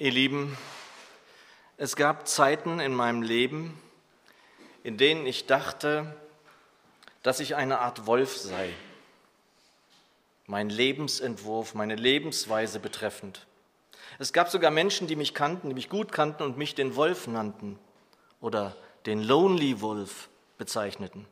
Ihr Lieben, es gab Zeiten in meinem Leben, in denen ich dachte, dass ich eine Art Wolf sei. Mein Lebensentwurf, meine Lebensweise betreffend. Es gab sogar Menschen, die mich kannten, die mich gut kannten und mich den Wolf nannten oder den Lonely Wolf bezeichneten.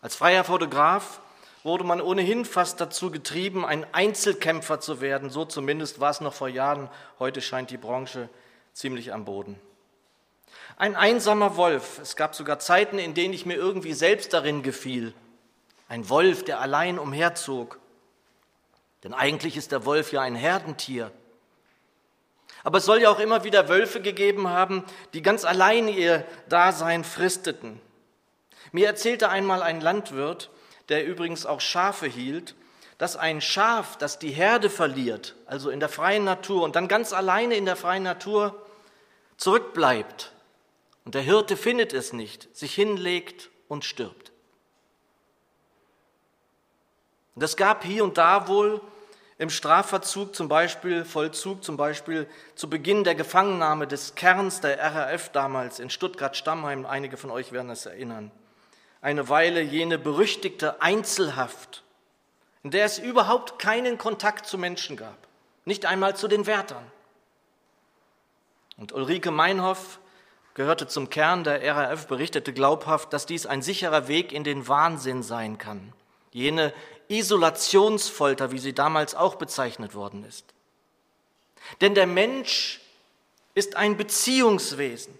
Als freier Fotograf wurde man ohnehin fast dazu getrieben, ein Einzelkämpfer zu werden. So zumindest war es noch vor Jahren. Heute scheint die Branche ziemlich am Boden. Ein einsamer Wolf. Es gab sogar Zeiten, in denen ich mir irgendwie selbst darin gefiel. Ein Wolf, der allein umherzog. Denn eigentlich ist der Wolf ja ein Herdentier. Aber es soll ja auch immer wieder Wölfe gegeben haben, die ganz allein ihr Dasein fristeten. Mir erzählte einmal ein Landwirt, der übrigens auch Schafe hielt, dass ein Schaf, das die Herde verliert, also in der freien Natur und dann ganz alleine in der freien Natur zurückbleibt. Und der Hirte findet es nicht, sich hinlegt und stirbt. Und es gab hier und da wohl im Strafverzug zum Beispiel, Vollzug zum Beispiel zu Beginn der Gefangennahme des Kerns der RAF damals in Stuttgart-Stammheim, einige von euch werden es erinnern, eine Weile jene berüchtigte Einzelhaft, in der es überhaupt keinen Kontakt zu Menschen gab, nicht einmal zu den Wärtern. Und Ulrike Meinhoff gehörte zum Kern der RAF, berichtete glaubhaft, dass dies ein sicherer Weg in den Wahnsinn sein kann. Jene Isolationsfolter, wie sie damals auch bezeichnet worden ist. Denn der Mensch ist ein Beziehungswesen.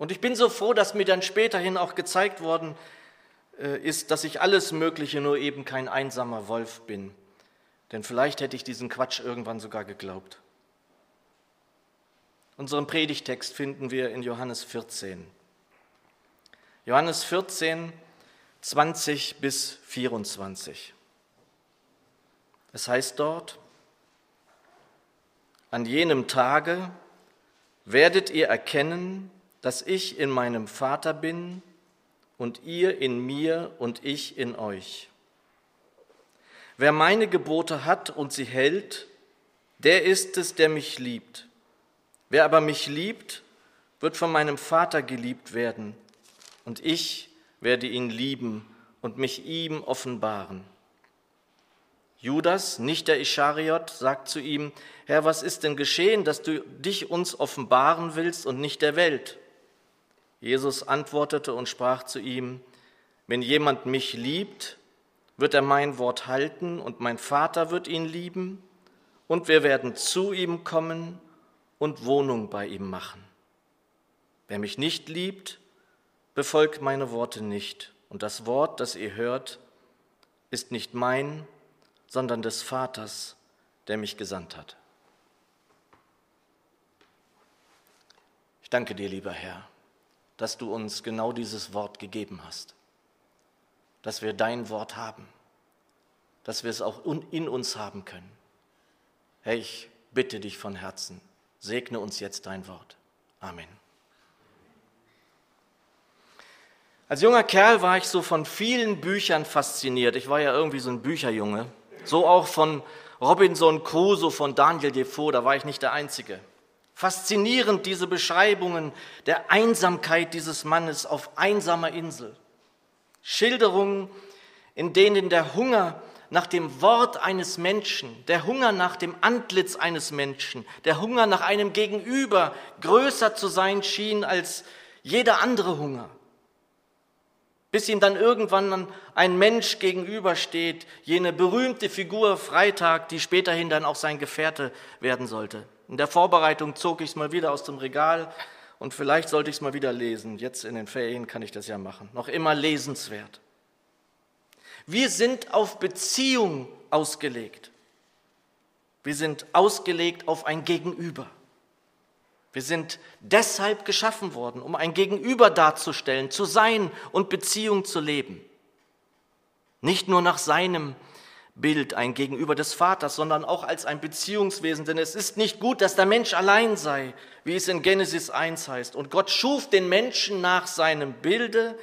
Und ich bin so froh, dass mir dann späterhin auch gezeigt worden äh, ist, dass ich alles Mögliche, nur eben kein einsamer Wolf bin. Denn vielleicht hätte ich diesen Quatsch irgendwann sogar geglaubt. Unseren Predigtext finden wir in Johannes 14. Johannes 14, 20 bis 24. Es heißt dort, an jenem Tage werdet ihr erkennen, dass ich in meinem Vater bin und ihr in mir und ich in euch. Wer meine Gebote hat und sie hält, der ist es, der mich liebt. Wer aber mich liebt, wird von meinem Vater geliebt werden, und ich werde ihn lieben und mich ihm offenbaren. Judas, nicht der Ischariot, sagt zu ihm, Herr, was ist denn geschehen, dass du dich uns offenbaren willst und nicht der Welt? Jesus antwortete und sprach zu ihm, wenn jemand mich liebt, wird er mein Wort halten und mein Vater wird ihn lieben und wir werden zu ihm kommen und Wohnung bei ihm machen. Wer mich nicht liebt, befolgt meine Worte nicht. Und das Wort, das ihr hört, ist nicht mein, sondern des Vaters, der mich gesandt hat. Ich danke dir, lieber Herr, dass du uns genau dieses Wort gegeben hast, dass wir dein Wort haben, dass wir es auch in uns haben können. Herr, ich bitte dich von Herzen, segne uns jetzt dein Wort. Amen. Als junger Kerl war ich so von vielen Büchern fasziniert. Ich war ja irgendwie so ein Bücherjunge. So auch von Robinson Crusoe, von Daniel Defoe, da war ich nicht der Einzige. Faszinierend diese Beschreibungen der Einsamkeit dieses Mannes auf einsamer Insel. Schilderungen, in denen der Hunger nach dem Wort eines Menschen, der Hunger nach dem Antlitz eines Menschen, der Hunger nach einem Gegenüber größer zu sein schien als jeder andere Hunger. Bis ihm dann irgendwann ein Mensch gegenübersteht, jene berühmte Figur Freitag, die späterhin dann auch sein Gefährte werden sollte. In der Vorbereitung zog ich es mal wieder aus dem Regal und vielleicht sollte ich es mal wieder lesen. Jetzt in den Ferien kann ich das ja machen. Noch immer lesenswert. Wir sind auf Beziehung ausgelegt. Wir sind ausgelegt auf ein Gegenüber. Wir sind deshalb geschaffen worden, um ein Gegenüber darzustellen, zu sein und Beziehung zu leben. Nicht nur nach seinem Bild, ein Gegenüber des Vaters, sondern auch als ein Beziehungswesen. Denn es ist nicht gut, dass der Mensch allein sei, wie es in Genesis 1 heißt. Und Gott schuf den Menschen nach seinem Bilde,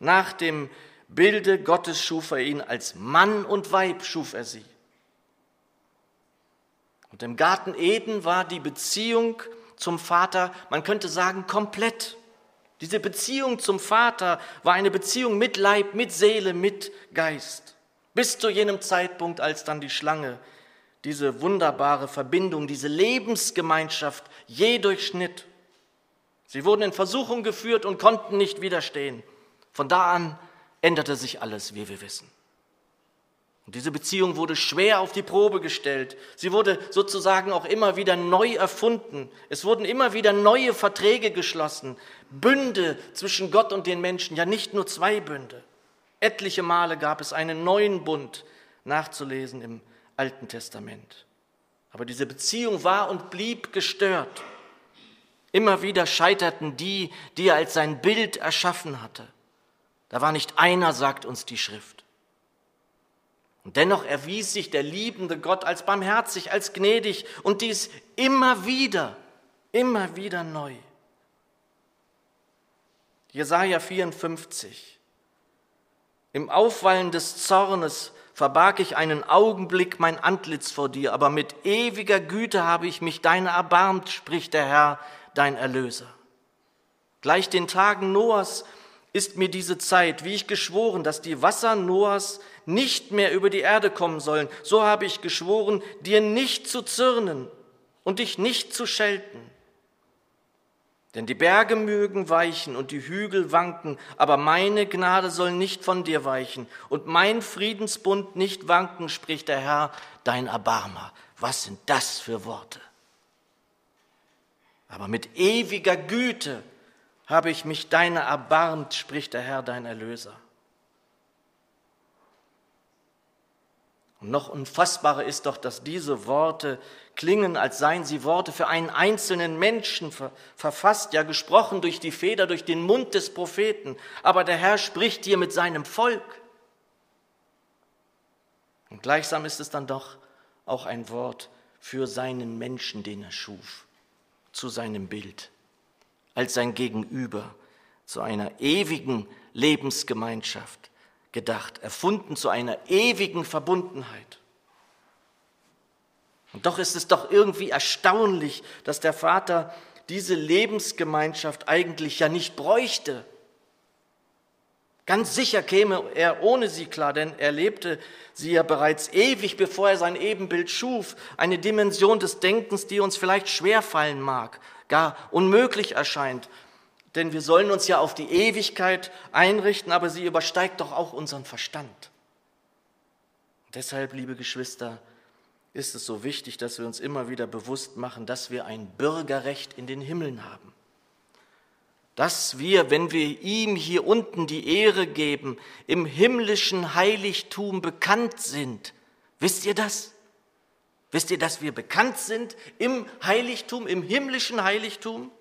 nach dem Bilde Gottes schuf er ihn als Mann und Weib schuf er sie. Und im Garten Eden war die Beziehung zum Vater, man könnte sagen, komplett. Diese Beziehung zum Vater war eine Beziehung mit Leib, mit Seele, mit Geist. Bis zu jenem Zeitpunkt, als dann die Schlange diese wunderbare Verbindung, diese Lebensgemeinschaft je durchschnitt. Sie wurden in Versuchung geführt und konnten nicht widerstehen. Von da an änderte sich alles, wie wir wissen. Und diese Beziehung wurde schwer auf die Probe gestellt. Sie wurde sozusagen auch immer wieder neu erfunden. Es wurden immer wieder neue Verträge geschlossen. Bünde zwischen Gott und den Menschen, ja nicht nur zwei Bünde. Etliche Male gab es einen neuen Bund nachzulesen im Alten Testament. Aber diese Beziehung war und blieb gestört. Immer wieder scheiterten die, die er als sein Bild erschaffen hatte. Da war nicht einer, sagt uns die Schrift. Und dennoch erwies sich der liebende Gott als barmherzig, als gnädig und dies immer wieder, immer wieder neu. Jesaja 54. Im Aufwallen des Zornes verbarg ich einen Augenblick mein Antlitz vor dir, aber mit ewiger Güte habe ich mich deiner erbarmt, spricht der Herr, dein Erlöser. Gleich den Tagen Noahs ist mir diese Zeit, wie ich geschworen, dass die Wasser Noahs nicht mehr über die Erde kommen sollen. So habe ich geschworen, dir nicht zu zürnen und dich nicht zu schelten. Denn die Berge mögen weichen und die Hügel wanken, aber meine Gnade soll nicht von dir weichen und mein Friedensbund nicht wanken, spricht der Herr, dein Erbarmer. Was sind das für Worte? Aber mit ewiger Güte habe ich mich deiner erbarmt, spricht der Herr, dein Erlöser. Und noch unfassbarer ist doch, dass diese Worte klingen, als seien sie Worte für einen einzelnen Menschen verfasst, ja gesprochen durch die Feder, durch den Mund des Propheten. Aber der Herr spricht hier mit seinem Volk. Und gleichsam ist es dann doch auch ein Wort für seinen Menschen, den er schuf, zu seinem Bild, als sein Gegenüber, zu einer ewigen Lebensgemeinschaft gedacht, erfunden zu einer ewigen Verbundenheit. Und doch ist es doch irgendwie erstaunlich, dass der Vater diese Lebensgemeinschaft eigentlich ja nicht bräuchte. Ganz sicher käme er ohne sie klar, denn er lebte sie ja bereits ewig, bevor er sein Ebenbild schuf. Eine Dimension des Denkens, die uns vielleicht schwerfallen mag, gar unmöglich erscheint. Denn wir sollen uns ja auf die Ewigkeit einrichten, aber sie übersteigt doch auch unseren Verstand. Deshalb, liebe Geschwister, ist es so wichtig, dass wir uns immer wieder bewusst machen, dass wir ein Bürgerrecht in den Himmeln haben. Dass wir, wenn wir ihm hier unten die Ehre geben, im himmlischen Heiligtum bekannt sind. Wisst ihr das? Wisst ihr, dass wir bekannt sind im Heiligtum, im himmlischen Heiligtum?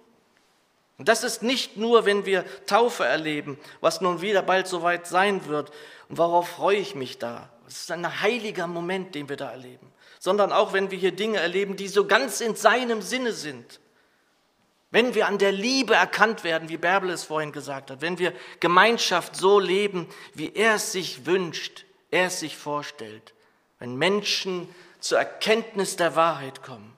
Und das ist nicht nur, wenn wir Taufe erleben, was nun wieder bald soweit sein wird. Und worauf freue ich mich da? Es ist ein heiliger Moment, den wir da erleben. Sondern auch, wenn wir hier Dinge erleben, die so ganz in seinem Sinne sind. Wenn wir an der Liebe erkannt werden, wie Bärbel es vorhin gesagt hat, wenn wir Gemeinschaft so leben, wie er es sich wünscht, er es sich vorstellt, wenn Menschen zur Erkenntnis der Wahrheit kommen,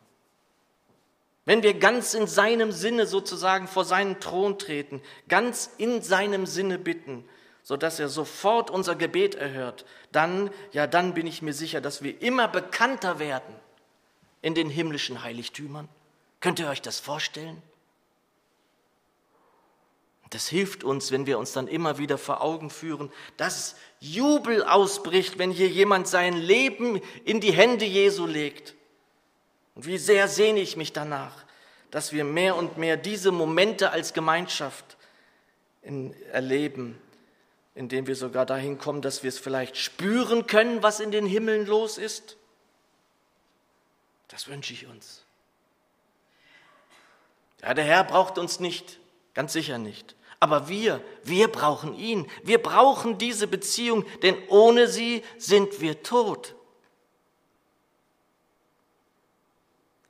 wenn wir ganz in seinem Sinne sozusagen vor seinen Thron treten, ganz in seinem Sinne bitten, so dass er sofort unser Gebet erhört, dann, ja, dann bin ich mir sicher, dass wir immer bekannter werden in den himmlischen Heiligtümern. Könnt ihr euch das vorstellen? Das hilft uns, wenn wir uns dann immer wieder vor Augen führen, dass Jubel ausbricht, wenn hier jemand sein Leben in die Hände Jesu legt und wie sehr sehne ich mich danach, dass wir mehr und mehr diese Momente als Gemeinschaft in, erleben, indem wir sogar dahin kommen, dass wir es vielleicht spüren können, was in den Himmeln los ist. Das wünsche ich uns. Ja, der Herr braucht uns nicht, ganz sicher nicht. Aber wir, wir brauchen ihn. Wir brauchen diese Beziehung, denn ohne sie sind wir tot.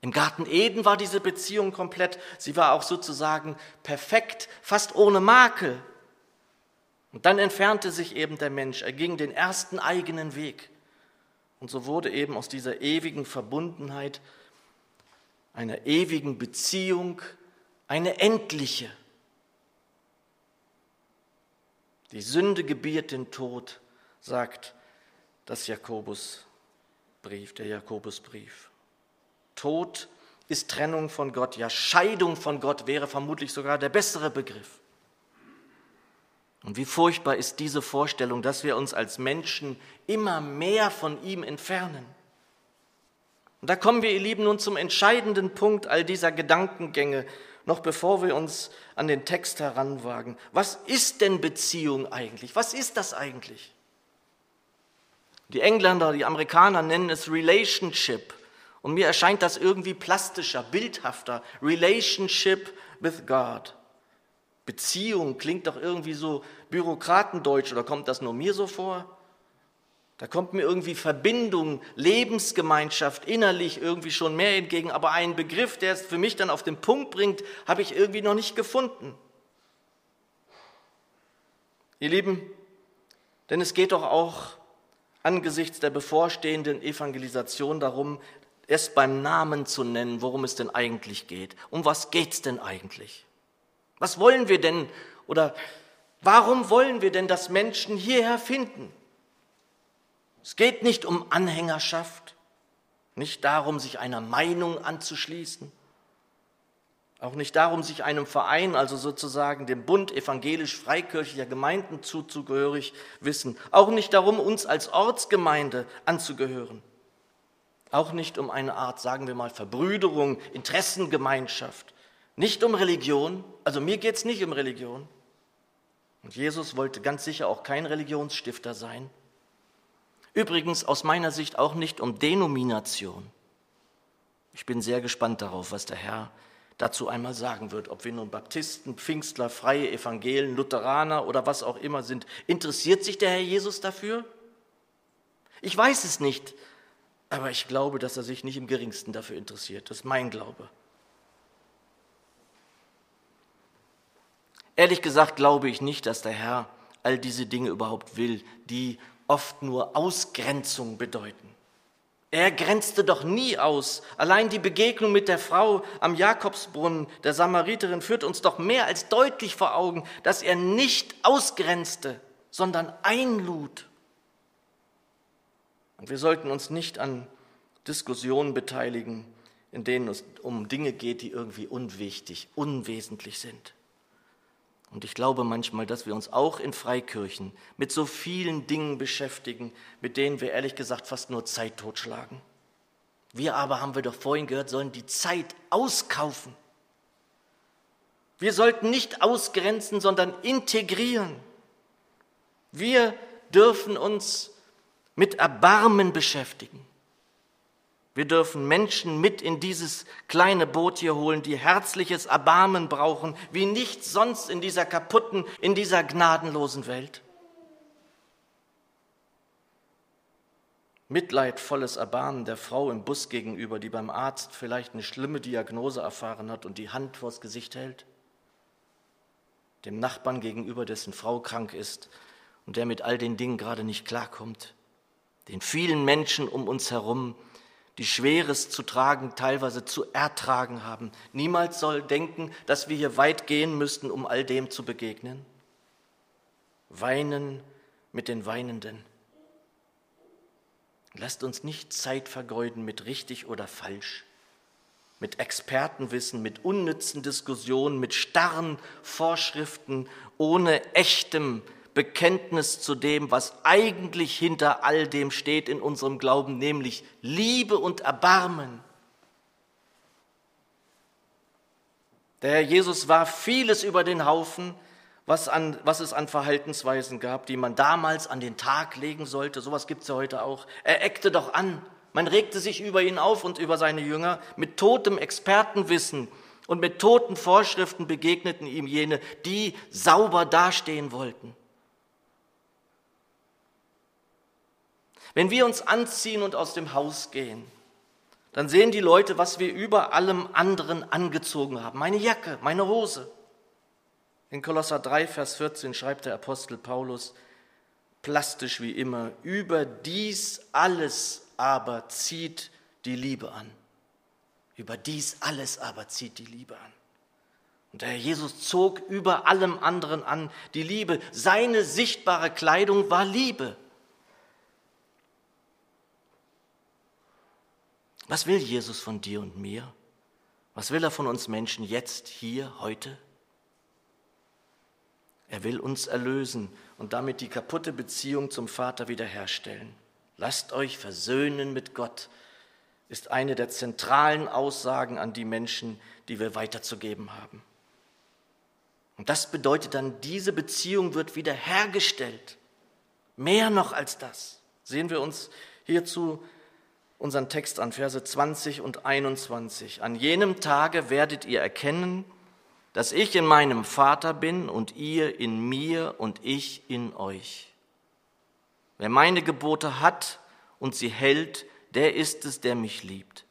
Im Garten Eden war diese Beziehung komplett, sie war auch sozusagen perfekt, fast ohne Makel. Und dann entfernte sich eben der Mensch, er ging den ersten eigenen Weg. Und so wurde eben aus dieser ewigen Verbundenheit einer ewigen Beziehung, eine endliche. Die Sünde gebiert den Tod, sagt das Jakobusbrief, der Jakobusbrief. Tod ist Trennung von Gott, ja Scheidung von Gott wäre vermutlich sogar der bessere Begriff. Und wie furchtbar ist diese Vorstellung, dass wir uns als Menschen immer mehr von ihm entfernen. Und da kommen wir, ihr Lieben, nun zum entscheidenden Punkt all dieser Gedankengänge, noch bevor wir uns an den Text heranwagen. Was ist denn Beziehung eigentlich? Was ist das eigentlich? Die Engländer, die Amerikaner nennen es Relationship. Und mir erscheint das irgendwie plastischer, bildhafter. Relationship with God. Beziehung klingt doch irgendwie so bürokratendeutsch oder kommt das nur mir so vor? Da kommt mir irgendwie Verbindung, Lebensgemeinschaft innerlich irgendwie schon mehr entgegen, aber einen Begriff, der es für mich dann auf den Punkt bringt, habe ich irgendwie noch nicht gefunden. Ihr Lieben, denn es geht doch auch angesichts der bevorstehenden Evangelisation darum, es beim Namen zu nennen, worum es denn eigentlich geht. Um was geht es denn eigentlich? Was wollen wir denn oder warum wollen wir denn, dass Menschen hierher finden? Es geht nicht um Anhängerschaft, nicht darum, sich einer Meinung anzuschließen, auch nicht darum, sich einem Verein, also sozusagen dem Bund evangelisch-freikirchlicher Gemeinden zuzugehörig wissen, auch nicht darum, uns als Ortsgemeinde anzugehören, auch nicht um eine Art, sagen wir mal, Verbrüderung, Interessengemeinschaft, nicht um Religion, also mir geht es nicht um Religion. Und Jesus wollte ganz sicher auch kein Religionsstifter sein. Übrigens aus meiner Sicht auch nicht um Denomination. Ich bin sehr gespannt darauf, was der Herr dazu einmal sagen wird, ob wir nun Baptisten, Pfingstler, Freie, Evangelen, Lutheraner oder was auch immer sind. Interessiert sich der Herr Jesus dafür? Ich weiß es nicht, aber ich glaube, dass er sich nicht im geringsten dafür interessiert. Das ist mein Glaube. Ehrlich gesagt glaube ich nicht, dass der Herr all diese Dinge überhaupt will, die oft nur Ausgrenzung bedeuten. Er grenzte doch nie aus. Allein die Begegnung mit der Frau am Jakobsbrunnen, der Samariterin, führt uns doch mehr als deutlich vor Augen, dass er nicht ausgrenzte, sondern einlud. Und wir sollten uns nicht an Diskussionen beteiligen, in denen es um Dinge geht, die irgendwie unwichtig, unwesentlich sind. Und ich glaube manchmal, dass wir uns auch in Freikirchen mit so vielen Dingen beschäftigen, mit denen wir ehrlich gesagt fast nur Zeit totschlagen. Wir aber, haben wir doch vorhin gehört, sollen die Zeit auskaufen. Wir sollten nicht ausgrenzen, sondern integrieren. Wir dürfen uns mit Erbarmen beschäftigen. Wir dürfen Menschen mit in dieses kleine Boot hier holen, die herzliches Erbarmen brauchen, wie nichts sonst in dieser kaputten, in dieser gnadenlosen Welt. Mitleidvolles Erbarmen der Frau im Bus gegenüber, die beim Arzt vielleicht eine schlimme Diagnose erfahren hat und die Hand vors Gesicht hält. Dem Nachbarn gegenüber, dessen Frau krank ist und der mit all den Dingen gerade nicht klarkommt. Den vielen Menschen um uns herum, die Schweres zu tragen, teilweise zu ertragen haben. Niemals soll denken, dass wir hier weit gehen müssten, um all dem zu begegnen. Weinen mit den Weinenden. Lasst uns nicht Zeit vergeuden mit richtig oder falsch, mit Expertenwissen, mit unnützen Diskussionen, mit starren Vorschriften, ohne echtem Bekenntnis zu dem, was eigentlich hinter all dem steht in unserem Glauben, nämlich Liebe und Erbarmen. Der Herr Jesus war vieles über den Haufen, was, an, was es an Verhaltensweisen gab, die man damals an den Tag legen sollte. Sowas gibt es ja heute auch. Er eckte doch an. Man regte sich über ihn auf und über seine Jünger. Mit totem Expertenwissen und mit toten Vorschriften begegneten ihm jene, die sauber dastehen wollten. Wenn wir uns anziehen und aus dem Haus gehen, dann sehen die Leute, was wir über allem anderen angezogen haben. Meine Jacke, meine Hose. In Kolosser 3, Vers 14 schreibt der Apostel Paulus, plastisch wie immer, über dies alles aber zieht die Liebe an. Über dies alles aber zieht die Liebe an. Und der Herr Jesus zog über allem anderen an die Liebe. Seine sichtbare Kleidung war Liebe. Was will Jesus von dir und mir? Was will er von uns Menschen jetzt, hier, heute? Er will uns erlösen und damit die kaputte Beziehung zum Vater wiederherstellen. Lasst euch versöhnen mit Gott, ist eine der zentralen Aussagen an die Menschen, die wir weiterzugeben haben. Und das bedeutet dann, diese Beziehung wird wiederhergestellt. Mehr noch als das. Sehen wir uns hierzu unseren Text an, Verse 20 und 21. An jenem Tage werdet ihr erkennen, dass ich in meinem Vater bin und ihr in mir und ich in euch. Wer meine Gebote hat und sie hält, der ist es, der mich liebt.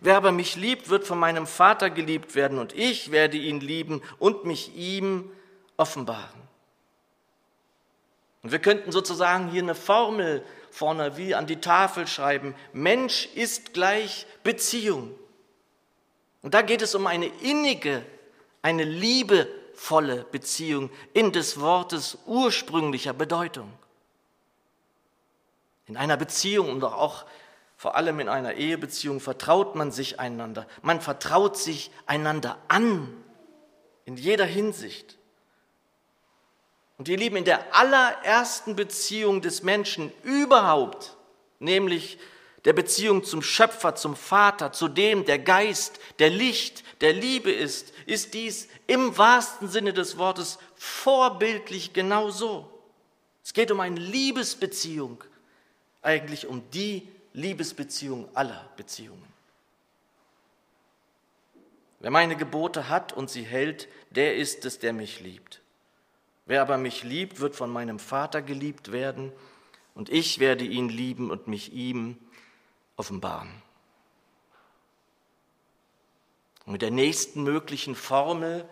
Wer aber mich liebt, wird von meinem Vater geliebt werden und ich werde ihn lieben und mich ihm offenbaren. Und wir könnten sozusagen hier eine Formel vorne wie an die Tafel schreiben. Mensch ist gleich Beziehung. Und da geht es um eine innige, eine liebevolle Beziehung in des Wortes ursprünglicher Bedeutung. In einer Beziehung und auch vor allem in einer Ehebeziehung vertraut man sich einander. Man vertraut sich einander an in jeder Hinsicht. Und ihr Lieben, in der allerersten Beziehung des Menschen überhaupt, nämlich der Beziehung zum Schöpfer, zum Vater, zu dem der Geist, der Licht, der Liebe ist, ist dies im wahrsten Sinne des Wortes vorbildlich genau so. Es geht um eine Liebesbeziehung, eigentlich um die Liebesbeziehung aller Beziehungen. Wer meine Gebote hat und sie hält, der ist es, der mich liebt. Wer aber mich liebt, wird von meinem Vater geliebt werden, und ich werde ihn lieben und mich ihm offenbaren. Und mit der nächsten möglichen Formel,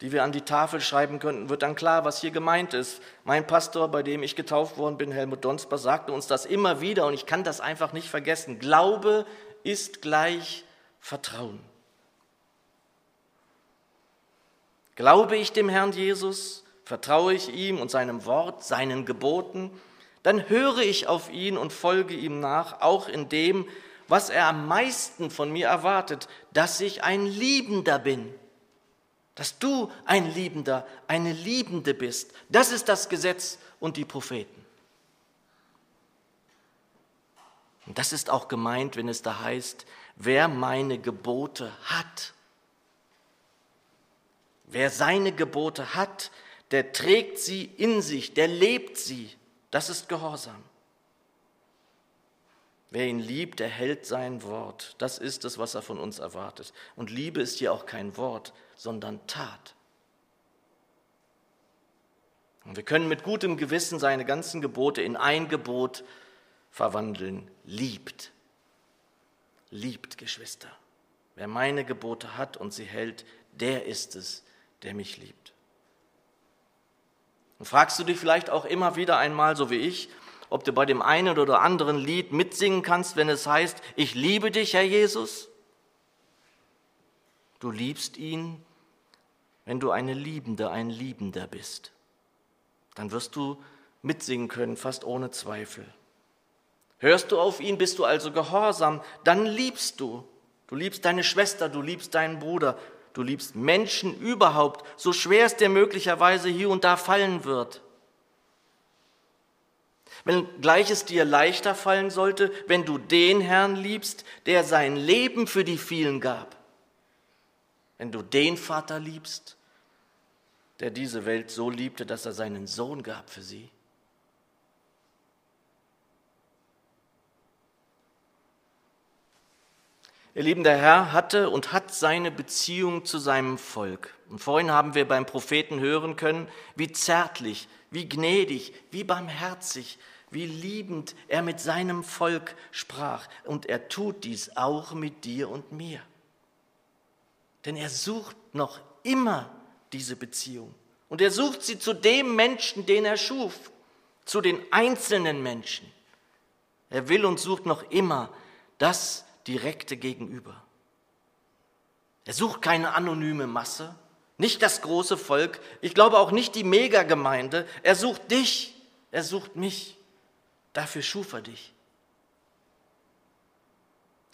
die wir an die Tafel schreiben könnten, wird dann klar, was hier gemeint ist. Mein Pastor, bei dem ich getauft worden bin, Helmut Donsper, sagte uns das immer wieder und ich kann das einfach nicht vergessen. Glaube ist gleich Vertrauen. Glaube ich dem Herrn Jesus, vertraue ich ihm und seinem Wort, seinen Geboten, dann höre ich auf ihn und folge ihm nach, auch in dem, was er am meisten von mir erwartet, dass ich ein Liebender bin, dass du ein Liebender, eine Liebende bist. Das ist das Gesetz und die Propheten. Und das ist auch gemeint, wenn es da heißt, wer meine Gebote hat. Wer seine Gebote hat, der trägt sie in sich, der lebt sie. Das ist Gehorsam. Wer ihn liebt, der hält sein Wort. Das ist es, was er von uns erwartet. Und Liebe ist hier auch kein Wort, sondern Tat. Und wir können mit gutem Gewissen seine ganzen Gebote in ein Gebot verwandeln. Liebt. Liebt, Geschwister. Wer meine Gebote hat und sie hält, der ist es, der mich liebt. Und fragst du dich vielleicht auch immer wieder einmal, so wie ich, ob du bei dem einen oder anderen Lied mitsingen kannst, wenn es heißt, ich liebe dich, Herr Jesus? Du liebst ihn, wenn du eine Liebende, ein Liebender bist. Dann wirst du mitsingen können, fast ohne Zweifel. Hörst du auf ihn, bist du also gehorsam, dann liebst du. Du liebst deine Schwester, du liebst deinen Bruder, du liebst Menschen überhaupt, so schwer es dir möglicherweise hier und da fallen wird. Wenn gleich es dir leichter fallen sollte, wenn du den Herrn liebst, der sein Leben für die vielen gab. Wenn du den Vater liebst, der diese Welt so liebte, dass er seinen Sohn gab für sie. Ihr Lieben, der Herr hatte und hat seine Beziehung zu seinem Volk. Und vorhin haben wir beim Propheten hören können, wie zärtlich, wie gnädig, wie barmherzig, wie liebend er mit seinem Volk sprach. Und er tut dies auch mit dir und mir. Denn er sucht noch immer diese Beziehung. Und er sucht sie zu dem Menschen, den er schuf, zu den einzelnen Menschen. Er will und sucht noch immer das direkte Gegenüber. Er sucht keine anonyme Masse, nicht das große Volk, ich glaube auch nicht die Megagemeinde. Er sucht dich, er sucht mich. Dafür schuf er dich.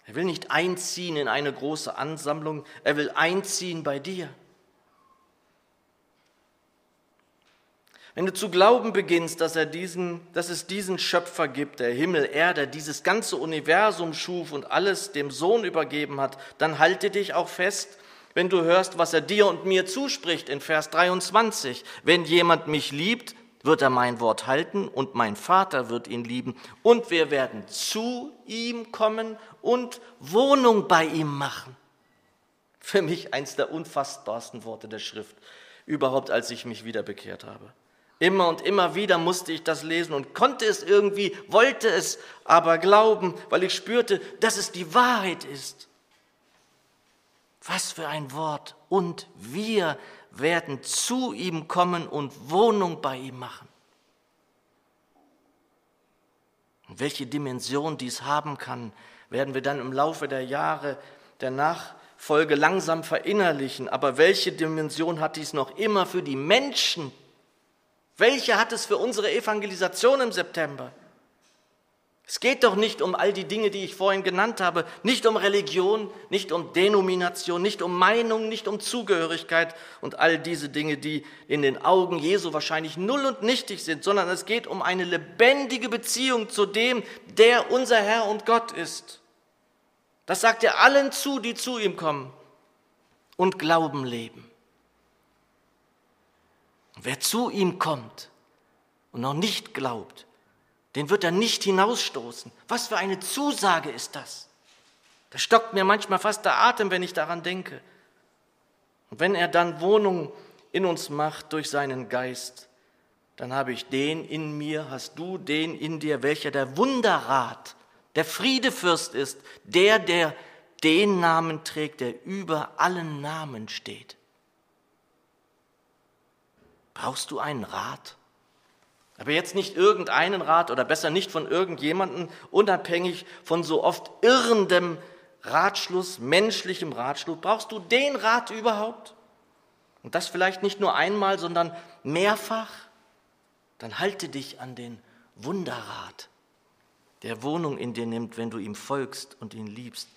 Er will nicht einziehen in eine große Ansammlung, er will einziehen bei dir. Wenn du zu glauben beginnst, dass, er diesen, dass es diesen Schöpfer gibt, der Himmel, Erde, dieses ganze Universum schuf und alles dem Sohn übergeben hat, dann halte dich auch fest, wenn du hörst, was er dir und mir zuspricht in Vers 23. Wenn jemand mich liebt, wird er mein Wort halten und mein Vater wird ihn lieben und wir werden zu ihm kommen und Wohnung bei ihm machen. Für mich eins der unfassbarsten Worte der Schrift überhaupt, als ich mich wieder bekehrt habe. Immer und immer wieder musste ich das lesen und konnte es irgendwie, wollte es aber glauben, weil ich spürte, dass es die Wahrheit ist. Was für ein Wort. Und wir werden zu ihm kommen und Wohnung bei ihm machen. Und welche Dimension dies haben kann, werden wir dann im Laufe der Jahre der Nachfolge langsam verinnerlichen. Aber welche Dimension hat dies noch immer für die Menschen, welche hat es für unsere Evangelisation im September? Es geht doch nicht um all die Dinge, die ich vorhin genannt habe, nicht um Religion, nicht um Denomination, nicht um Meinung, nicht um Zugehörigkeit und all diese Dinge, die in den Augen Jesu wahrscheinlich null und nichtig sind, sondern es geht um eine lebendige Beziehung zu dem, der unser Herr und Gott ist. Das sagt er allen zu, die zu ihm kommen und Glauben leben. Wer zu ihm kommt und noch nicht glaubt, den wird er nicht hinausstoßen. Was für eine Zusage ist das? Da stockt mir manchmal fast der Atem, wenn ich daran denke. Und wenn er dann Wohnung in uns macht durch seinen Geist, dann habe ich den in mir, hast du den in dir, welcher der Wunderrat, der Friedefürst ist, der, der den Namen trägt, der über allen Namen steht. Brauchst du einen Rat? Aber jetzt nicht irgendeinen Rat oder besser nicht von irgendjemandem, unabhängig von so oft irrendem Ratschluss, menschlichem Ratschluss. Brauchst du den Rat überhaupt? Und das vielleicht nicht nur einmal, sondern mehrfach? Dann halte dich an den Wunderrat, der Wohnung in dir nimmt, wenn du ihm folgst und ihn liebst.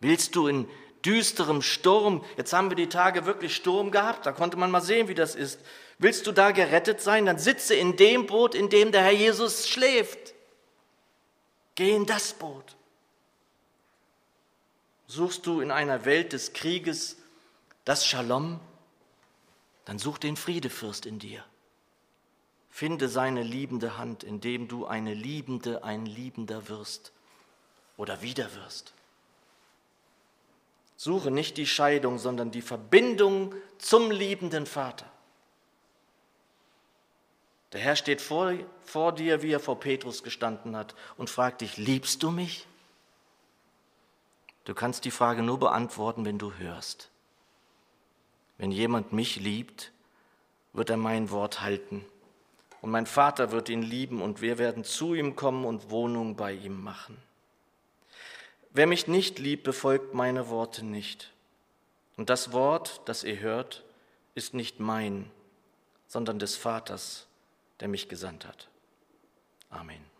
Willst du in düsterem Sturm. Jetzt haben wir die Tage wirklich Sturm gehabt, da konnte man mal sehen, wie das ist. Willst du da gerettet sein, dann sitze in dem Boot, in dem der Herr Jesus schläft. Geh in das Boot. Suchst du in einer Welt des Krieges das Shalom, dann such den Friedefürst in dir. Finde seine liebende Hand, indem du eine Liebende, ein Liebender wirst oder wieder wirst. Suche nicht die Scheidung, sondern die Verbindung zum liebenden Vater. Der Herr steht vor, vor dir, wie er vor Petrus gestanden hat, und fragt dich, liebst du mich? Du kannst die Frage nur beantworten, wenn du hörst. Wenn jemand mich liebt, wird er mein Wort halten. Und mein Vater wird ihn lieben und wir werden zu ihm kommen und Wohnung bei ihm machen. Wer mich nicht liebt, befolgt meine Worte nicht. Und das Wort, das ihr hört, ist nicht mein, sondern des Vaters, der mich gesandt hat. Amen.